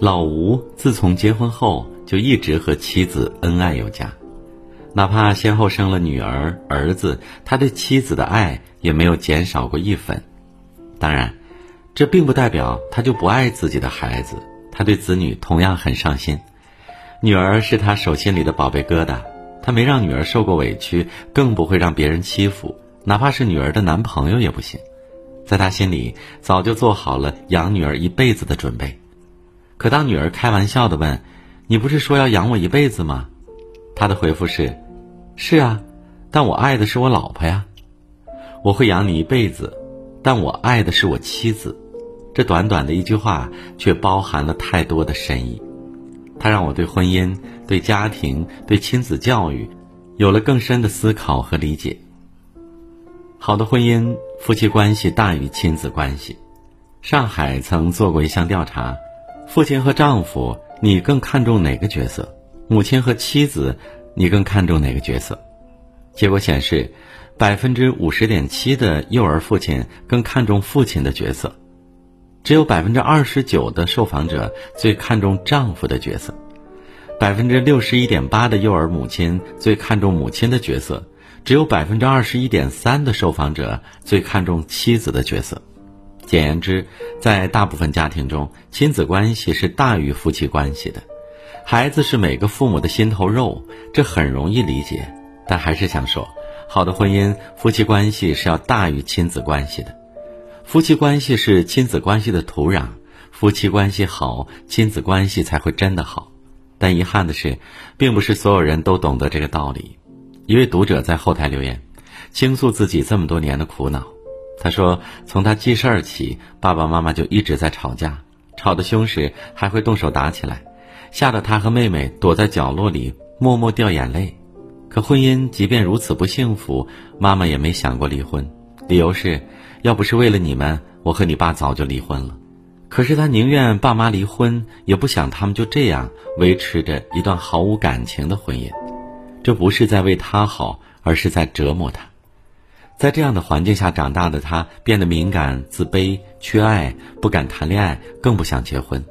老吴自从结婚后就一直和妻子恩爱有加，哪怕先后生了女儿、儿子，他对妻子的爱也没有减少过一分。当然，这并不代表他就不爱自己的孩子，他对子女同样很上心。女儿是他手心里的宝贝疙瘩，他没让女儿受过委屈，更不会让别人欺负，哪怕是女儿的男朋友也不行。在他心里，早就做好了养女儿一辈子的准备。可当女儿开玩笑的问：“你不是说要养我一辈子吗？”他的回复是：“是啊，但我爱的是我老婆呀。我会养你一辈子，但我爱的是我妻子。”这短短的一句话，却包含了太多的深意。他让我对婚姻、对家庭、对亲子教育，有了更深的思考和理解。好的婚姻，夫妻关系大于亲子关系。上海曾做过一项调查。父亲和丈夫，你更看重哪个角色？母亲和妻子，你更看重哪个角色？结果显示，百分之五十点七的幼儿父亲更看重父亲的角色，只有百分之二十九的受访者最看重丈夫的角色，百分之六十一点八的幼儿母亲最看重母亲的角色，只有百分之二十一点三的受访者最看重妻子的角色。简言之，在大部分家庭中，亲子关系是大于夫妻关系的。孩子是每个父母的心头肉，这很容易理解。但还是想说，好的婚姻，夫妻关系是要大于亲子关系的。夫妻关系是亲子关系的土壤，夫妻关系好，亲子关系才会真的好。但遗憾的是，并不是所有人都懂得这个道理。一位读者在后台留言，倾诉自己这么多年的苦恼。他说：“从他记事儿起，爸爸妈妈就一直在吵架，吵得凶时还会动手打起来，吓得他和妹妹躲在角落里默默掉眼泪。可婚姻即便如此不幸福，妈妈也没想过离婚，理由是：要不是为了你们，我和你爸早就离婚了。可是他宁愿爸妈离婚，也不想他们就这样维持着一段毫无感情的婚姻。这不是在为他好，而是在折磨他。”在这样的环境下长大的他，变得敏感、自卑、缺爱，不敢谈恋爱，更不想结婚。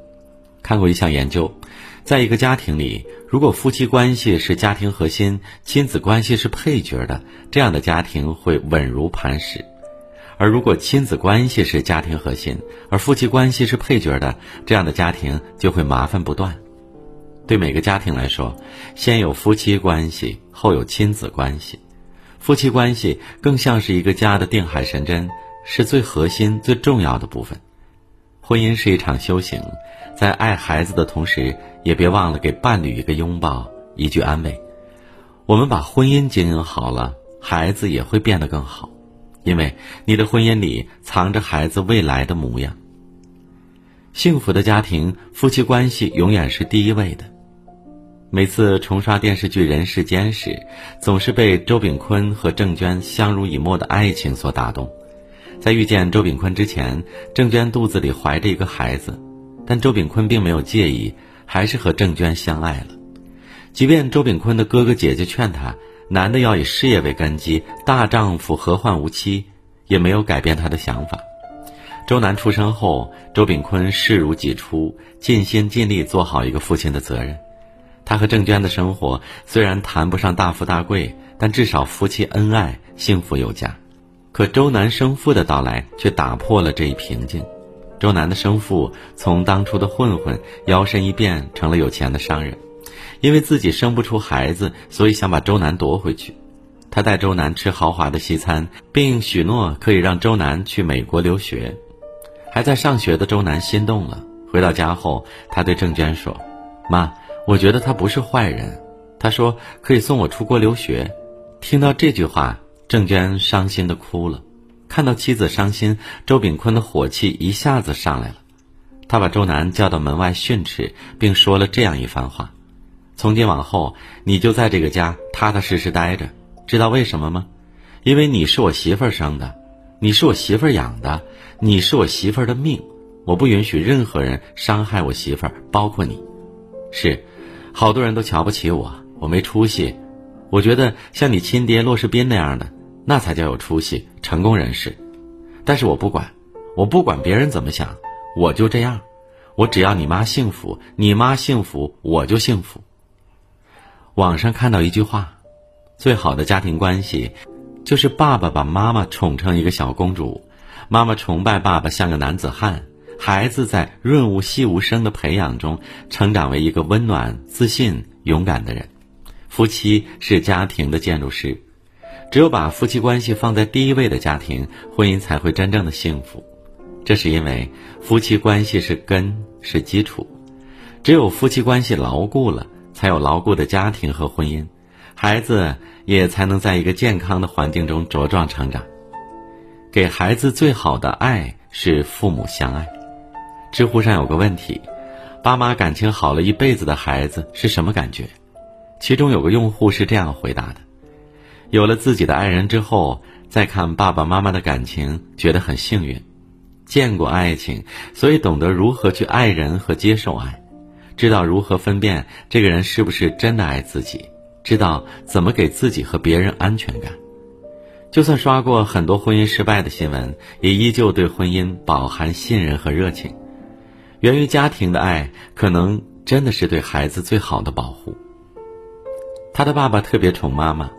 看过一项研究，在一个家庭里，如果夫妻关系是家庭核心，亲子关系是配角的，这样的家庭会稳如磐石；而如果亲子关系是家庭核心，而夫妻关系是配角的，这样的家庭就会麻烦不断。对每个家庭来说，先有夫妻关系，后有亲子关系。夫妻关系更像是一个家的定海神针，是最核心、最重要的部分。婚姻是一场修行，在爱孩子的同时，也别忘了给伴侣一个拥抱、一句安慰。我们把婚姻经营好了，孩子也会变得更好，因为你的婚姻里藏着孩子未来的模样。幸福的家庭，夫妻关系永远是第一位的。每次重刷电视剧《人世间》时，总是被周秉昆和郑娟相濡以沫的爱情所打动。在遇见周秉昆之前，郑娟肚子里怀着一个孩子，但周秉昆并没有介意，还是和郑娟相爱了。即便周秉昆的哥哥姐姐劝他，男的要以事业为根基，大丈夫何患无妻，也没有改变他的想法。周南出生后，周秉昆视如己出，尽心尽力做好一个父亲的责任。他和郑娟的生活虽然谈不上大富大贵，但至少夫妻恩爱，幸福有加。可周南生父的到来却打破了这一平静。周南的生父从当初的混混摇身一变成了有钱的商人，因为自己生不出孩子，所以想把周南夺回去。他带周南吃豪华的西餐，并许诺可以让周南去美国留学。还在上学的周南心动了。回到家后，他对郑娟说：“妈。”我觉得他不是坏人，他说可以送我出国留学。听到这句话，郑娟伤心的哭了。看到妻子伤心，周炳坤的火气一下子上来了。他把周南叫到门外训斥，并说了这样一番话：从今往后，你就在这个家踏踏实实待着。知道为什么吗？因为你是我媳妇儿生的，你是我媳妇儿养的，你是我媳妇儿的命。我不允许任何人伤害我媳妇儿，包括你。是。好多人都瞧不起我，我没出息。我觉得像你亲爹骆世斌那样的，那才叫有出息、成功人士。但是我不管，我不管别人怎么想，我就这样。我只要你妈幸福，你妈幸福我就幸福。网上看到一句话：最好的家庭关系，就是爸爸把妈妈宠成一个小公主，妈妈崇拜爸爸像个男子汉，孩子在润物细无声的培养中成长为一个温暖、自信、勇敢的人。夫妻是家庭的建筑师，只有把夫妻关系放在第一位的家庭，婚姻才会真正的幸福。这是因为夫妻关系是根，是基础，只有夫妻关系牢固了。才有牢固的家庭和婚姻，孩子也才能在一个健康的环境中茁壮成长。给孩子最好的爱是父母相爱。知乎上有个问题：爸妈感情好了一辈子的孩子是什么感觉？其中有个用户是这样回答的：有了自己的爱人之后，再看爸爸妈妈的感情，觉得很幸运，见过爱情，所以懂得如何去爱人和接受爱。知道如何分辨这个人是不是真的爱自己，知道怎么给自己和别人安全感。就算刷过很多婚姻失败的新闻，也依旧对婚姻饱含信任和热情。源于家庭的爱，可能真的是对孩子最好的保护。他的爸爸特别宠妈妈，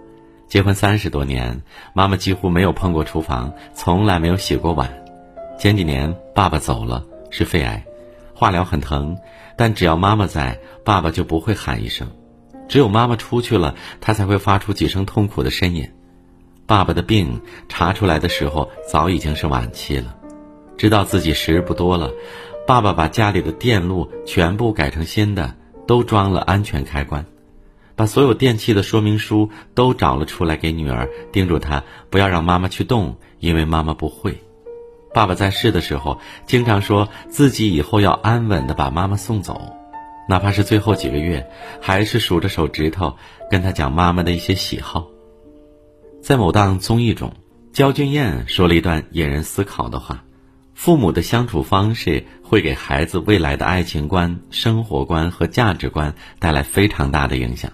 结婚三十多年，妈妈几乎没有碰过厨房，从来没有洗过碗。前几年爸爸走了，是肺癌。化疗很疼，但只要妈妈在，爸爸就不会喊一声。只有妈妈出去了，他才会发出几声痛苦的呻吟。爸爸的病查出来的时候，早已经是晚期了。知道自己时日不多了，爸爸把家里的电路全部改成新的，都装了安全开关，把所有电器的说明书都找了出来给女儿，叮嘱她不要让妈妈去动，因为妈妈不会。爸爸在世的时候，经常说自己以后要安稳的把妈妈送走，哪怕是最后几个月，还是数着手指头跟他讲妈妈的一些喜好。在某档综艺中，焦俊艳说了一段引人思考的话：父母的相处方式会给孩子未来的爱情观、生活观和价值观带来非常大的影响。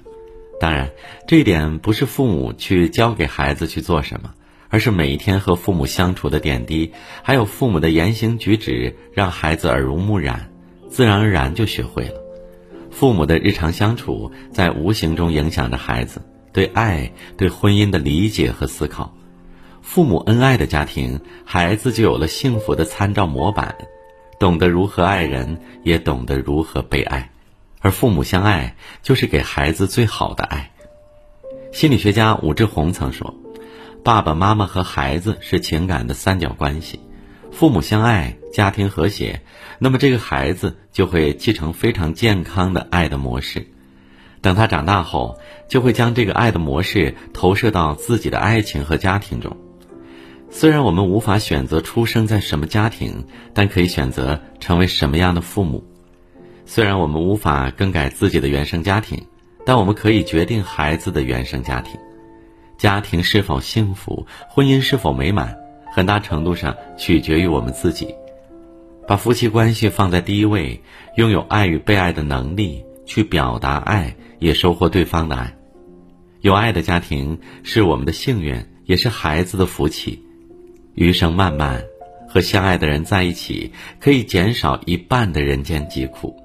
当然，这一点不是父母去教给孩子去做什么。而是每一天和父母相处的点滴，还有父母的言行举止，让孩子耳濡目染，自然而然就学会了。父母的日常相处，在无形中影响着孩子对爱、对婚姻的理解和思考。父母恩爱的家庭，孩子就有了幸福的参照模板，懂得如何爱人，也懂得如何被爱。而父母相爱，就是给孩子最好的爱。心理学家武志红曾说。爸爸妈妈和孩子是情感的三角关系，父母相爱，家庭和谐，那么这个孩子就会继承非常健康的爱的模式。等他长大后，就会将这个爱的模式投射到自己的爱情和家庭中。虽然我们无法选择出生在什么家庭，但可以选择成为什么样的父母。虽然我们无法更改自己的原生家庭，但我们可以决定孩子的原生家庭。家庭是否幸福，婚姻是否美满，很大程度上取决于我们自己。把夫妻关系放在第一位，拥有爱与被爱的能力，去表达爱，也收获对方的爱。有爱的家庭是我们的幸运，也是孩子的福气。余生漫漫，和相爱的人在一起，可以减少一半的人间疾苦。